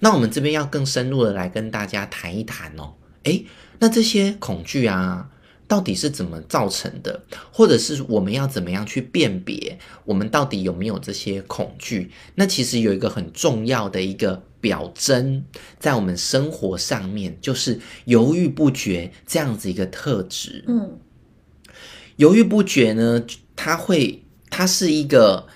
那我们这边要更深入的来跟大家谈一谈哦。诶，那这些恐惧啊，到底是怎么造成的？或者是我们要怎么样去辨别我们到底有没有这些恐惧？那其实有一个很重要的一个表征，在我们生活上面，就是犹豫不决这样子一个特质。嗯，犹豫不决呢，它会，它是一个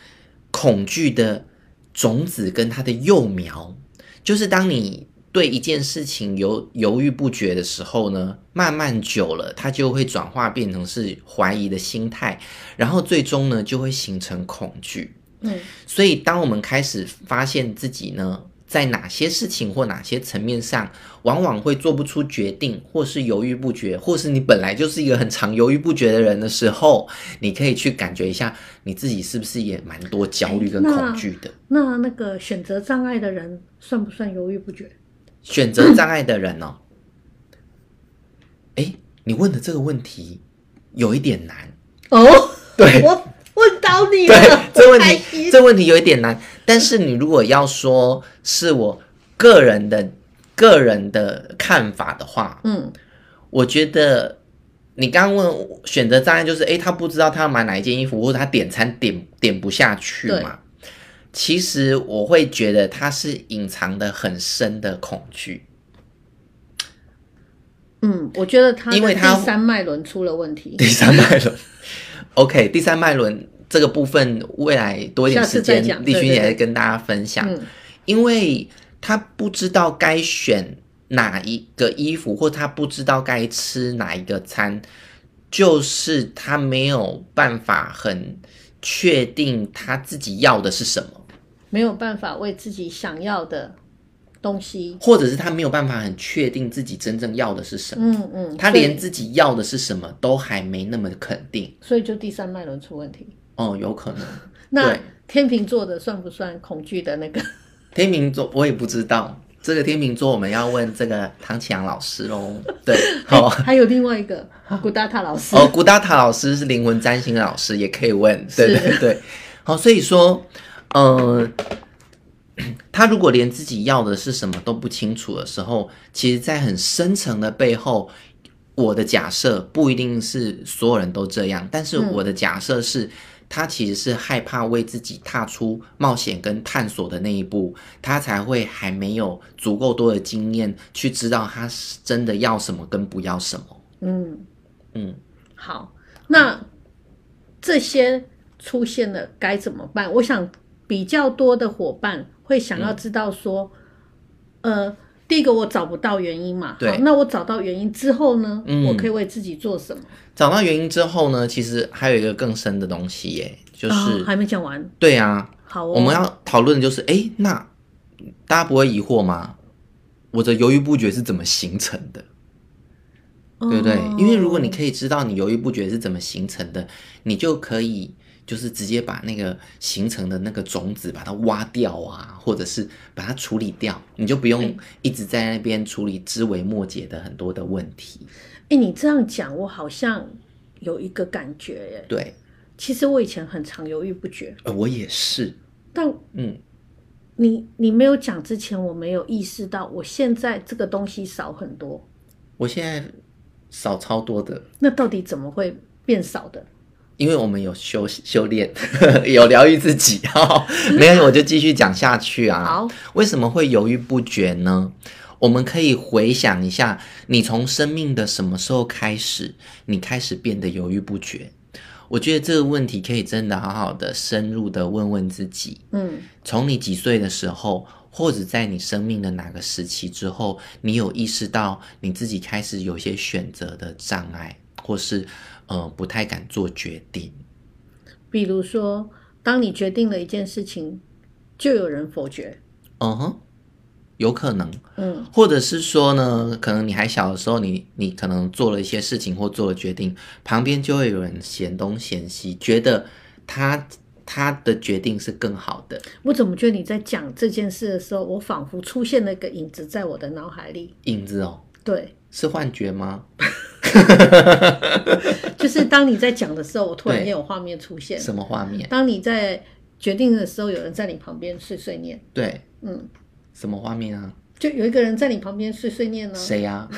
恐惧的种子跟它的幼苗，就是当你。对一件事情犹犹豫不决的时候呢，慢慢久了，它就会转化变成是怀疑的心态，然后最终呢，就会形成恐惧。嗯，所以当我们开始发现自己呢，在哪些事情或哪些层面上，往往会做不出决定，或是犹豫不决，或是你本来就是一个很常犹豫不决的人的时候，你可以去感觉一下，你自己是不是也蛮多焦虑跟恐惧的。那那，那个选择障碍的人算不算犹豫不决？选择障碍的人哦，哎，你问的这个问题有一点难哦。对，我问到你了。对，这问题这问题有一点难。但是你如果要说是我个人的个人的看法的话，嗯，我觉得你刚刚问选择障碍就是，哎，他不知道他要买哪一件衣服，或者他点餐点点不下去嘛。其实我会觉得他是隐藏的很深的恐惧。嗯，我觉得他因为他第三脉轮出了问题。第三脉轮，OK，第三脉轮这个部分，未来多一点时间，立勋也来跟大家分享。嗯，因为他不知道该选哪一个衣服，或他不知道该吃哪一个餐，就是他没有办法很确定他自己要的是什么。没有办法为自己想要的东西，或者是他没有办法很确定自己真正要的是什么。嗯嗯，他连自己要的是什么都还没那么肯定，所以就第三脉轮出问题。哦，有可能。那天秤座的算不算恐惧的那个？天秤座我也不知道，这个天秤座我们要问这个唐启阳老师喽。对，好，还有另外一个古达塔老师。哦，古达塔老师是灵魂占星老师，也可以问。对对对，好，所以说。呃，他如果连自己要的是什么都不清楚的时候，其实，在很深层的背后，我的假设不一定是所有人都这样，但是我的假设是，他其实是害怕为自己踏出冒险跟探索的那一步，他才会还没有足够多的经验去知道他是真的要什么跟不要什么。嗯嗯，好，那这些出现了该怎么办？我想。比较多的伙伴会想要知道说，嗯、呃，第一个我找不到原因嘛，对，那我找到原因之后呢，嗯，我可以为自己做什么？找到原因之后呢，其实还有一个更深的东西耶，就是、哦、还没讲完。对啊，好、哦，我们要讨论的就是，哎，那大家不会疑惑吗？我的犹豫不决是怎么形成的？哦、对不对？因为如果你可以知道你犹豫不决是怎么形成的，你就可以。就是直接把那个形成的那个种子把它挖掉啊，或者是把它处理掉，你就不用一直在那边处理枝微末节的很多的问题。哎，你这样讲，我好像有一个感觉耶。对，其实我以前很常犹豫不决。呃，我也是。但嗯，你你没有讲之前，我没有意识到，我现在这个东西少很多。我现在少超多的。那到底怎么会变少的？因为我们有修修炼，有疗愈自己哈，没有我就继续讲下去啊。好，为什么会犹豫不决呢？我们可以回想一下，你从生命的什么时候开始，你开始变得犹豫不决？我觉得这个问题可以真的好好的深入的问问自己。嗯，从你几岁的时候，或者在你生命的哪个时期之后，你有意识到你自己开始有些选择的障碍，或是？嗯、呃，不太敢做决定。比如说，当你决定了一件事情，就有人否决。嗯哼，有可能。嗯，或者是说呢，可能你还小的时候你，你你可能做了一些事情或做了决定，旁边就会有人嫌东嫌西，觉得他他的决定是更好的。我怎么觉得你在讲这件事的时候，我仿佛出现了一个影子在我的脑海里。影子哦，对，是幻觉吗？就是当你在讲的时候，我突然间有画面出现。什么画面？当你在决定的时候，有人在你旁边碎碎念。对，嗯，什么画面啊？就有一个人在你旁边碎碎念呢、啊。谁呀、啊？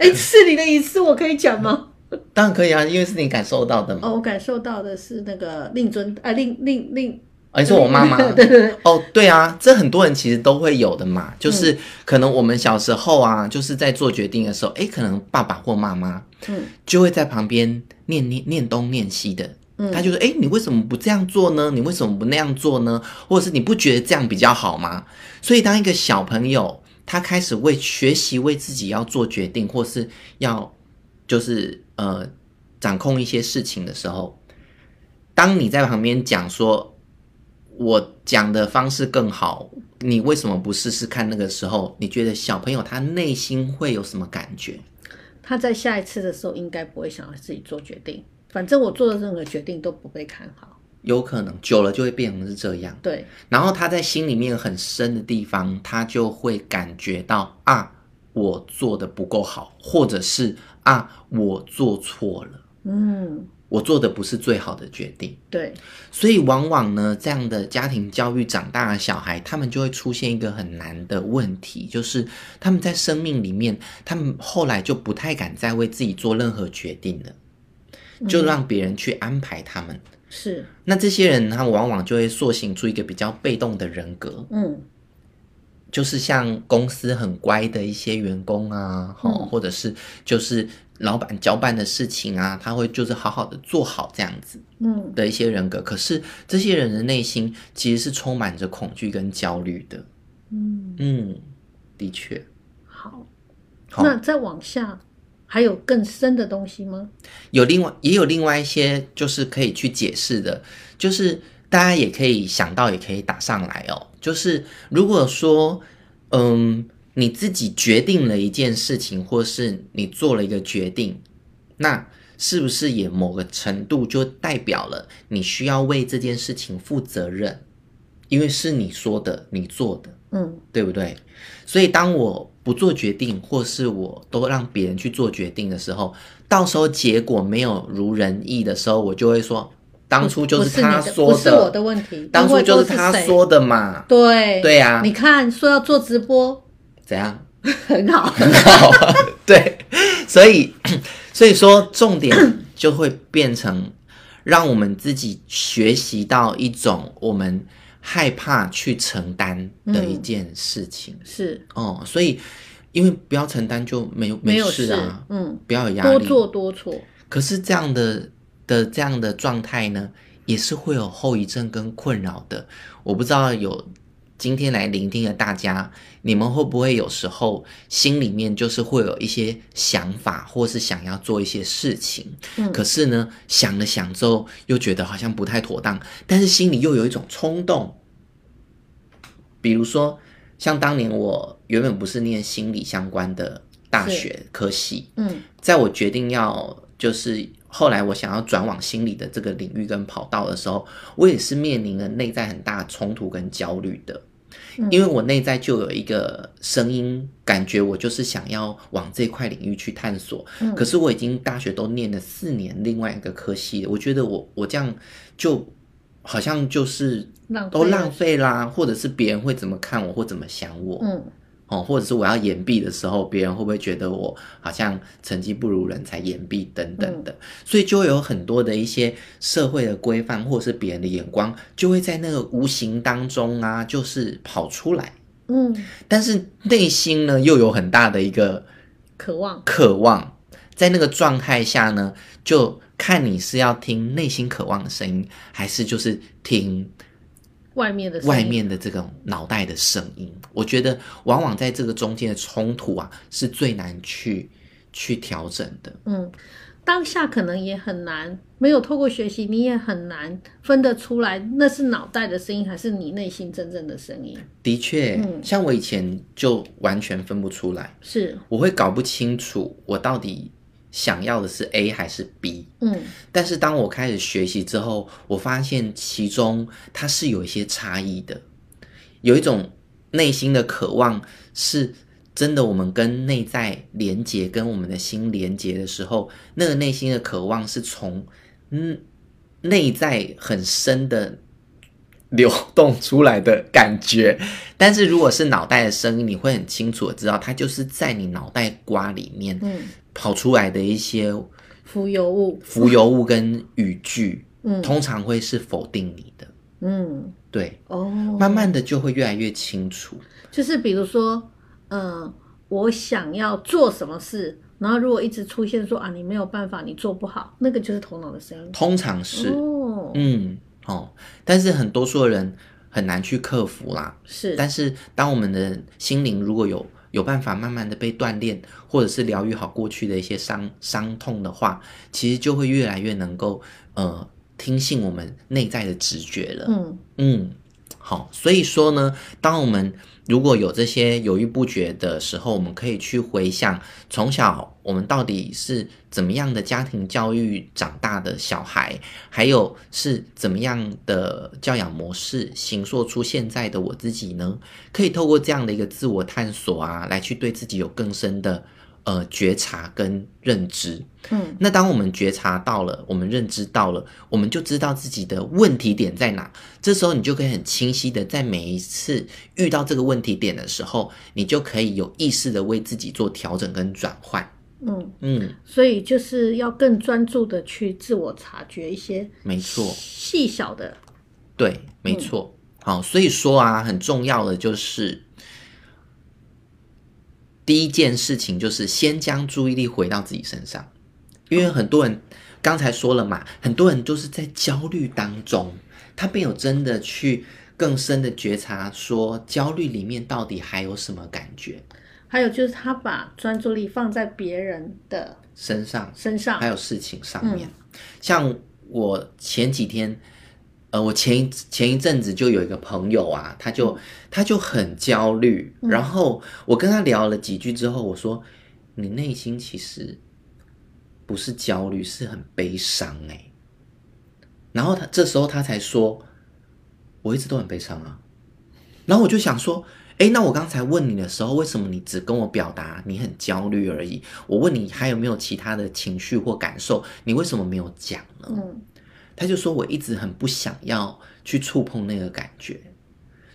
哎、欸，是你的隐私，我可以讲吗？当然可以啊，因为是你感受到的嘛。哦，我感受到的是那个令尊，啊，令令令。哦，你说我妈妈？对对对。哦，对啊，这很多人其实都会有的嘛，就是可能我们小时候啊，就是在做决定的时候，哎，可能爸爸或妈妈，嗯，就会在旁边念念念东念西的，嗯，他就说，哎，你为什么不这样做呢？你为什么不那样做呢？或者是你不觉得这样比较好吗？所以当一个小朋友他开始为学习为自己要做决定，或是要就是呃掌控一些事情的时候，当你在旁边讲说。我讲的方式更好，你为什么不试试看？那个时候，你觉得小朋友他内心会有什么感觉？他在下一次的时候应该不会想要自己做决定。反正我做的任何决定都不被看好。有可能久了就会变成是这样。对。然后他在心里面很深的地方，他就会感觉到啊，我做的不够好，或者是啊，我做错了。嗯。我做的不是最好的决定，对，所以往往呢，这样的家庭教育长大的小孩，他们就会出现一个很难的问题，就是他们在生命里面，他们后来就不太敢再为自己做任何决定了，就让别人去安排他们。是，那这些人，他往往就会塑形出一个比较被动的人格，嗯，就是像公司很乖的一些员工啊，嗯，或者是就是。老板交办的事情啊，他会就是好好的做好这样子，嗯，的一些人格。嗯、可是这些人的内心其实是充满着恐惧跟焦虑的，嗯嗯，的确。好，好，那再往下还有更深的东西吗？有另外也有另外一些就是可以去解释的，就是大家也可以想到，也可以打上来哦。就是如果说，嗯。你自己决定了一件事情，或是你做了一个决定，那是不是也某个程度就代表了你需要为这件事情负责任？因为是你说的，你做的，嗯，对不对？所以当我不做决定，或是我都让别人去做决定的时候，到时候结果没有如人意的时候，我就会说，当初就是他说的，不是我的问题，当初就是他说的嘛，对，对呀，你看说要做直播。怎样？很好，很好。对，所以，所以说重点 就会变成，让我们自己学习到一种我们害怕去承担的一件事情。嗯、是哦，所以因为不要承担就没有没有事啊，嗯，不要有压力，多做多错。可是这样的的这样的状态呢，也是会有后遗症跟困扰的。我不知道有。今天来聆听的大家，你们会不会有时候心里面就是会有一些想法，或是想要做一些事情，嗯，可是呢，想了想之后又觉得好像不太妥当，但是心里又有一种冲动。比如说，像当年我原本不是念心理相关的大学科系，嗯，在我决定要就是后来我想要转往心理的这个领域跟跑道的时候，我也是面临了内在很大冲突跟焦虑的。因为我内在就有一个声音，感觉我就是想要往这块领域去探索。嗯，可是我已经大学都念了四年，另外一个科系，我觉得我我这样就好像就是都浪费啦，或者是别人会怎么看我，或怎么想我。嗯。哦，或者是我要延毕的时候，别人会不会觉得我好像成绩不如人才延毕等等的？嗯、所以就会有很多的一些社会的规范，或者是别人的眼光，就会在那个无形当中啊，就是跑出来。嗯，但是内心呢，又有很大的一个渴望，渴望在那个状态下呢，就看你是要听内心渴望的声音，还是就是听。外面的外面的这种脑袋的声音，我觉得往往在这个中间的冲突啊，是最难去去调整的。嗯，当下可能也很难，没有透过学习，你也很难分得出来，那是脑袋的声音，还是你内心真正的声音。的确，嗯，像我以前就完全分不出来，是我会搞不清楚我到底。想要的是 A 还是 B？嗯，但是当我开始学习之后，我发现其中它是有一些差异的，有一种内心的渴望是真的，我们跟内在连接，跟我们的心连接的时候，那个内心的渴望是从嗯内在很深的流动出来的感觉。但是如果是脑袋的声音，你会很清楚的知道，它就是在你脑袋瓜里面跑出来的一些浮游物、浮游物跟语句，嗯，通常会是否定你的，嗯，对，哦，慢慢的就会越来越清楚。就是比如说，嗯、呃，我想要做什么事。然后如果一直出现说啊，你没有办法，你做不好，那个就是头脑的声音。通常是，哦，嗯，哦，但是很多数的人很难去克服啦。是，但是当我们的心灵如果有有办法慢慢的被锻炼，或者是疗愈好过去的一些伤伤痛的话，其实就会越来越能够呃听信我们内在的直觉了。嗯嗯，好，所以说呢，当我们如果有这些犹豫不决的时候，我们可以去回想从小我们到底是怎么样的家庭教育长大的小孩，还有是怎么样的教养模式形塑出现在的我自己呢？可以透过这样的一个自我探索啊，来去对自己有更深的。呃，觉察跟认知，嗯，那当我们觉察到了，我们认知到了，我们就知道自己的问题点在哪。这时候，你就可以很清晰的在每一次遇到这个问题点的时候，你就可以有意识的为自己做调整跟转换。嗯嗯，所以就是要更专注的去自我察觉一些，没错，细小的，对，没错。嗯、好，所以说啊，很重要的就是。第一件事情就是先将注意力回到自己身上，因为很多人刚才说了嘛，很多人都是在焦虑当中，他没有真的去更深的觉察，说焦虑里面到底还有什么感觉。还有就是他把专注力放在别人的身上，身上还有事情上面，像我前几天。呃，我前一前一阵子就有一个朋友啊，他就他就很焦虑，嗯，然后我跟他聊了几句之后，我说：“你内心其实不是焦虑，是很悲伤哎。”然后他这时候他才说：“我一直都很悲伤啊。”然后我就想说：“诶，那我刚才问你的时候，为什么你只跟我表达你很焦虑而已？我问你还有没有其他的情绪或感受，你为什么没有讲呢？”嗯。他就说：“我一直很不想要去触碰那个感觉，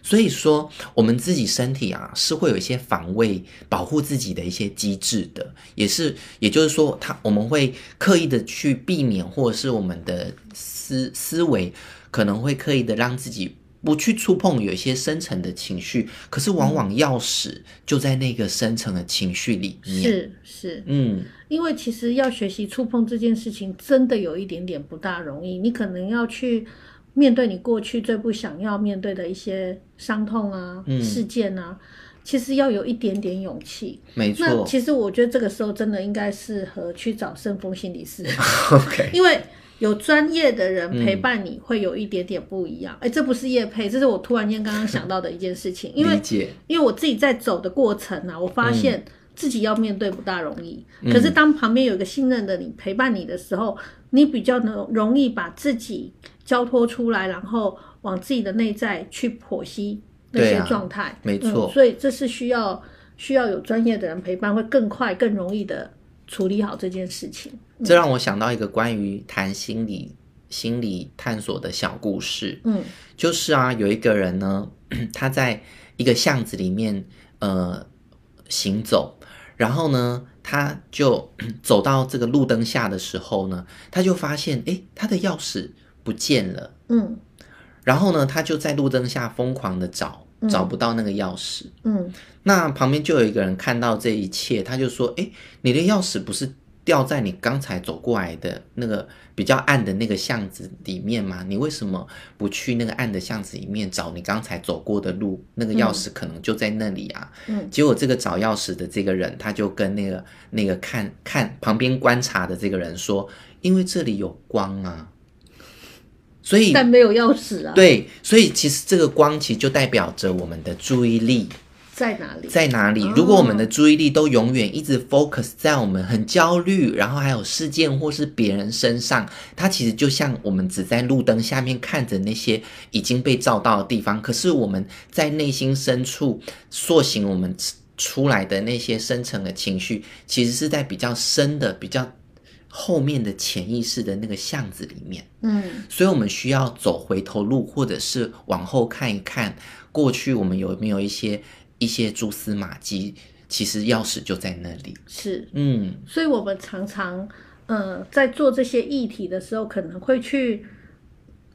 所以说我们自己身体啊是会有一些防卫、保护自己的一些机制的，也是，也就是说，他我们会刻意的去避免，或者是我们的思思维可能会刻意的让自己。”不去触碰有一些深层的情绪，可是往往钥匙就在那个深层的情绪里面。是是，嗯，因为其实要学习触碰这件事情，真的有一点点不大容易。你可能要去面对你过去最不想要面对的一些伤痛啊、嗯、事件啊，其实要有一点点勇气。没错。那其实我觉得这个时候真的应该适合去找圣丰心理师。OK，因为。有专业的人陪伴你会有一点点不一样。哎、嗯，这不是叶配，这是我突然间刚刚想到的一件事情。因为因为我自己在走的过程啊，我发现自己要面对不大容易。嗯、可是当旁边有一个信任的你陪伴你的时候，你比较能容易把自己交托出来，然后往自己的内在去剖析那些状态。啊、没错、嗯，所以这是需要需要有专业的人陪伴，会更快更容易的处理好这件事情。这让我想到一个关于谈心理、心理探索的小故事。嗯，就是啊，有一个人呢，他在一个巷子里面呃行走，然后呢，他就 走到这个路灯下的时候呢，他就发现，哎，他的钥匙不见了。嗯，然后呢，他就在路灯下疯狂的找，找不到那个钥匙。嗯，那旁边就有一个人看到这一切，他就说，诶，你的钥匙不是掉在你刚才走过来的那个比较暗的那个巷子里面吗？你为什么不去那个暗的巷子里面找你刚才走过的路？那个钥匙可能就在那里啊。嗯，结果这个找钥匙的这个人，他就跟那个那个看看旁边观察的这个人说：“因为这里有光啊，所以但没有钥匙啊。”对，所以其实这个光其实就代表着我们的注意力。在哪里？在哪里？如果我们的注意力都永远一直 focus 在我们很焦虑，然后还有事件或是别人身上，它其实就像我们只在路灯下面看着那些已经被照到的地方，可是我们在内心深处塑形我们出来的那些深层的情绪，其实是在比较深的、比较后面的潜意识的那个巷子里面。嗯，所以我们需要走回头路，或者是往后看一看，过去我们有没有一些一些蛛丝马迹？其实钥匙就在那里。是，嗯，所以我们常常，呃，在做这些议题的时候，可能会去，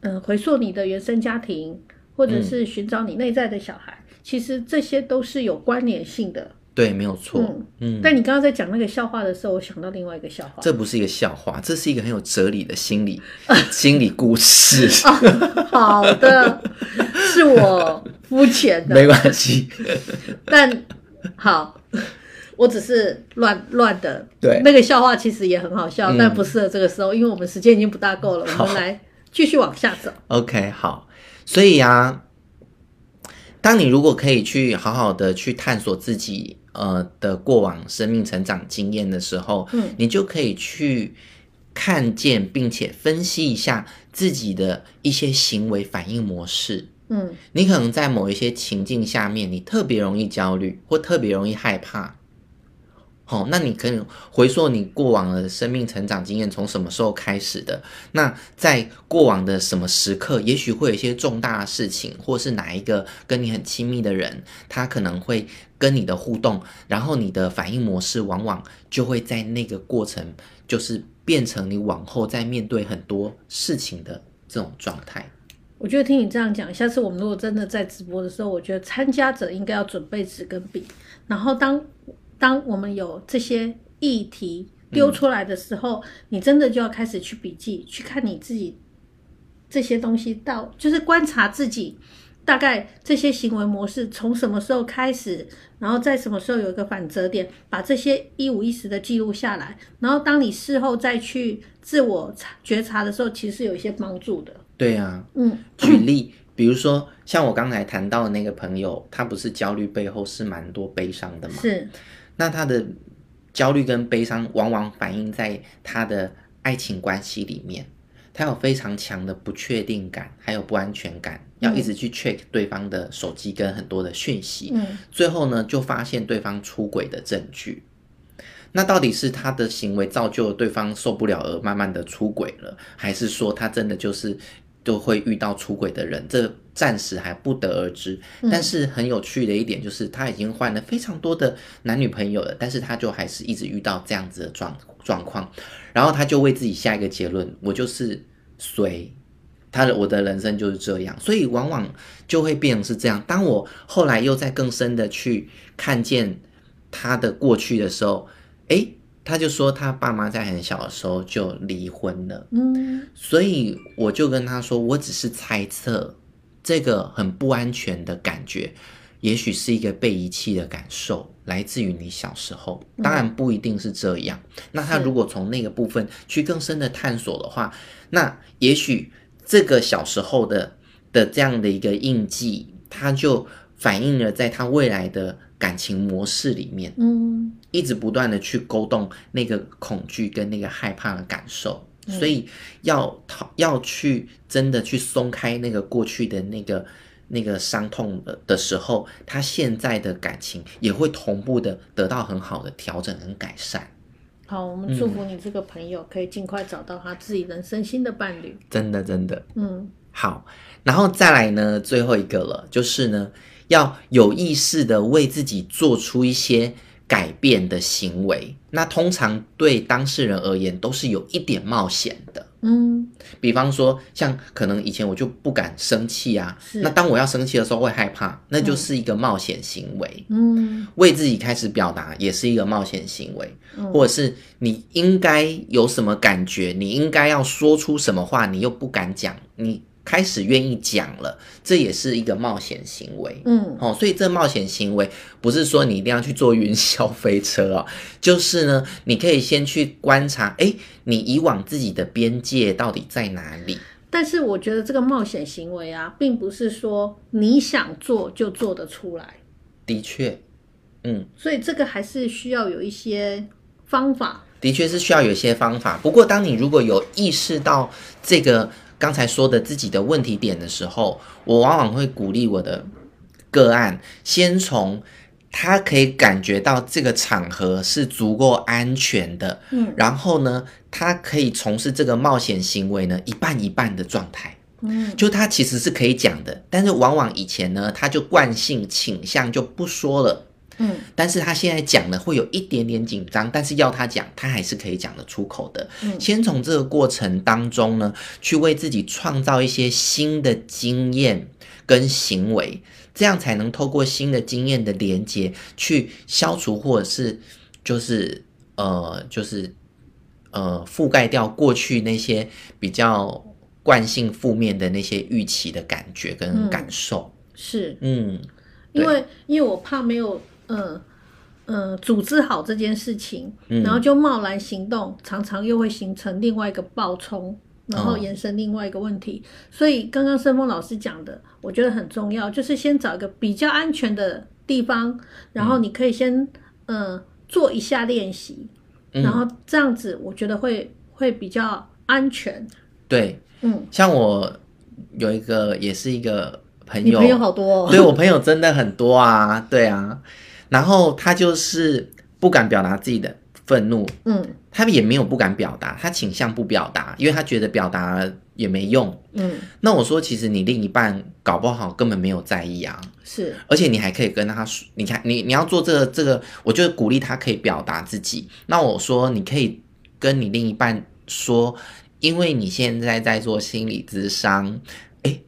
呃，回溯你的原生家庭，或者是寻找你内在的小孩。嗯、其实这些都是有关联性的。对，没有错。嗯，嗯，但你刚刚在讲那个笑话的时候，我想到另外一个笑话。这不是一个笑话，这是一个很有哲理的心理 心理故事。哦、好的，是我肤浅的，没关系。但好。我只是乱乱的，对，那个笑话其实也很好笑，嗯、但不适合这个时候，因为我们时间已经不大够了。我们来继续往下走。OK，好。所以啊，当你如果可以去好好的去探索自己呃的过往生命成长经验的时候，嗯，你就可以去看见并且分析一下自己的一些行为反应模式。嗯，你可能在某一些情境下面，你特别容易焦虑或特别容易害怕。哦，那你可以回溯你过往的生命成长经验，从什么时候开始的？那在过往的什么时刻，也许会有一些重大的事情，或是哪一个跟你很亲密的人，他可能会跟你的互动，然后你的反应模式往往就会在那个过程，就是变成你往后在面对很多事情的这种状态。我觉得听你这样讲，下次我们如果真的在直播的时候，我觉得参加者应该要准备纸跟笔，然后当。当我们有这些议题丢出来的时候，嗯，你真的就要开始去笔记，去看你自己这些东西到，就是观察自己大概这些行为模式从什么时候开始，然后在什么时候有一个转折点，把这些一五一十的记录下来，然后当你事后再去自我觉察的时候，其实是有一些帮助的。对啊，嗯，举例，比如说像我刚才谈到的那个朋友，他不是焦虑背后是蛮多悲伤的吗？是。那他的焦虑跟悲伤往往反映在他的爱情关系里面，他有非常强的不确定感，还有不安全感，要一直去 check 对方的手机跟很多的讯息，嗯，最后呢就发现对方出轨的证据。那到底是他的行为造就了对方受不了而慢慢的出轨了，还是说他真的就是？都会遇到出轨的人，这暂时还不得而知。但是很有趣的一点就是，他已经换了非常多的男女朋友了，但是他就还是一直遇到这样子的状状况。然后他就为自己下一个结论：我就是随他的，我的人生就是这样。所以往往就会变成是这样。当我后来又在更深的去看见他的过去的时候，诶。他就说他爸妈在很小的时候就离婚了，嗯，所以我就跟他说，我只是猜测，这个很不安全的感觉，也许是一个被遗弃的感受，来自于你小时候，当然不一定是这样。嗯，那他如果从那个部分去更深的探索的话，那也许这个小时候的的这样的一个印记，他就反映了在他未来的。感情模式里面，嗯，一直不断的去勾动那个恐惧跟那个害怕的感受，嗯、所以要逃要去真的去松开那个过去的那个那个伤痛的的时候，他现在的感情也会同步的得到很好的调整跟改善。好，我们祝福你这个朋友可以尽快找到他自己人生新的伴侣。真的，真的，嗯，好，然后再来呢，最后一个了，就是呢。要有意识的为自己做出一些改变的行为，那通常对当事人而言都是有一点冒险的。嗯，比方说，像可能以前我就不敢生气啊，那当我要生气的时候会害怕，那就是一个冒险行为。嗯，为自己开始表达也是一个冒险行为，或者是你应该有什么感觉，你应该要说出什么话，你又不敢讲，你。开始愿意讲了，这也是一个冒险行为。嗯，哦，所以这冒险行为不是说你一定要去坐云霄飞车哦，就是呢，你可以先去观察，诶，你以往自己的边界到底在哪里？但是我觉得这个冒险行为啊，并不是说你想做就做得出来。的确，嗯，所以这个还是需要有一些方法。的确是需要有一些方法。不过，当你如果有意识到这个。刚才说的自己的问题点的时候，我往往会鼓励我的个案先从他可以感觉到这个场合是足够安全的，嗯，然后呢，他可以从事这个冒险行为呢，一半一半的状态，嗯，就他其实是可以讲的，但是往往以前呢，他就惯性倾向就不说了，嗯，但是他现在讲呢，会有一点点紧张，但是要他讲，他还是可以讲得出口的，嗯，先从这个过程当中呢，去为自己创造一些新的经验跟行为。这样才能透过新的经验的连接，去消除或者是就是呃就是呃覆盖掉过去那些比较惯性负面的那些预期的感觉跟感受。嗯、是，嗯，因为因为我怕没有呃呃组织好这件事情，嗯、然后就贸然行动，常常又会形成另外一个暴冲。然后延伸另外一个问题，哦、所以刚刚申峰老师讲的，我觉得很重要，就是先找一个比较安全的地方，然后你可以先嗯、呃、做一下练习，然后这样子我觉得会会比较安全。对，嗯，像我有一个也是一个朋友，你朋友好多、哦，对，我朋友真的很多啊，对啊，然后他就是不敢表达自己的。愤怒，嗯，他也没有不敢表达，他倾向不表达，因为他觉得表达也没用，嗯。那我说，其实你另一半搞不好根本没有在意啊，是，而且你还可以跟他说，你看，你你要做这个这个，我就鼓励他可以表达自己。那我说，你可以跟你另一半说，因为你现在在做心理咨商，诶，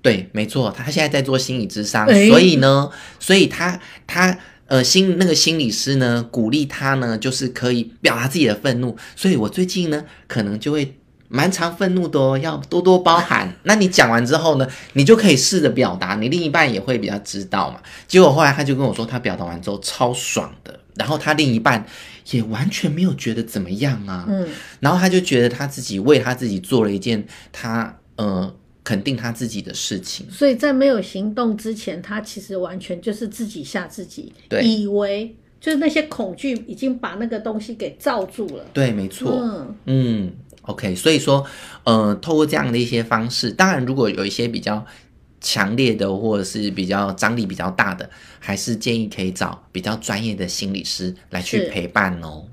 对，没错，他现在在做心理智商，诶所以呢，所以他他。呃，心那个心理师呢，鼓励他呢，就是可以表达自己的愤怒。所以我最近呢，可能就会蛮常愤怒的哦，要多多包涵。那你讲完之后呢，你就可以试着表达，你另一半也会比较知道嘛。结果后来他就跟我说，他表达完之后超爽的，然后他另一半也完全没有觉得怎么样啊。嗯，然后他就觉得他自己为他自己做了一件他呃。肯定他自己的事情，所以在没有行动之前，他其实完全就是自己吓自己，对，以为就是那些恐惧已经把那个东西给罩住了。对，没错。嗯嗯，OK，所以说，呃，透过这样的一些方式，当然如果有一些比较强烈的或者是比较张力比较大的，还是建议可以找比较专业的心理师来去陪伴哦。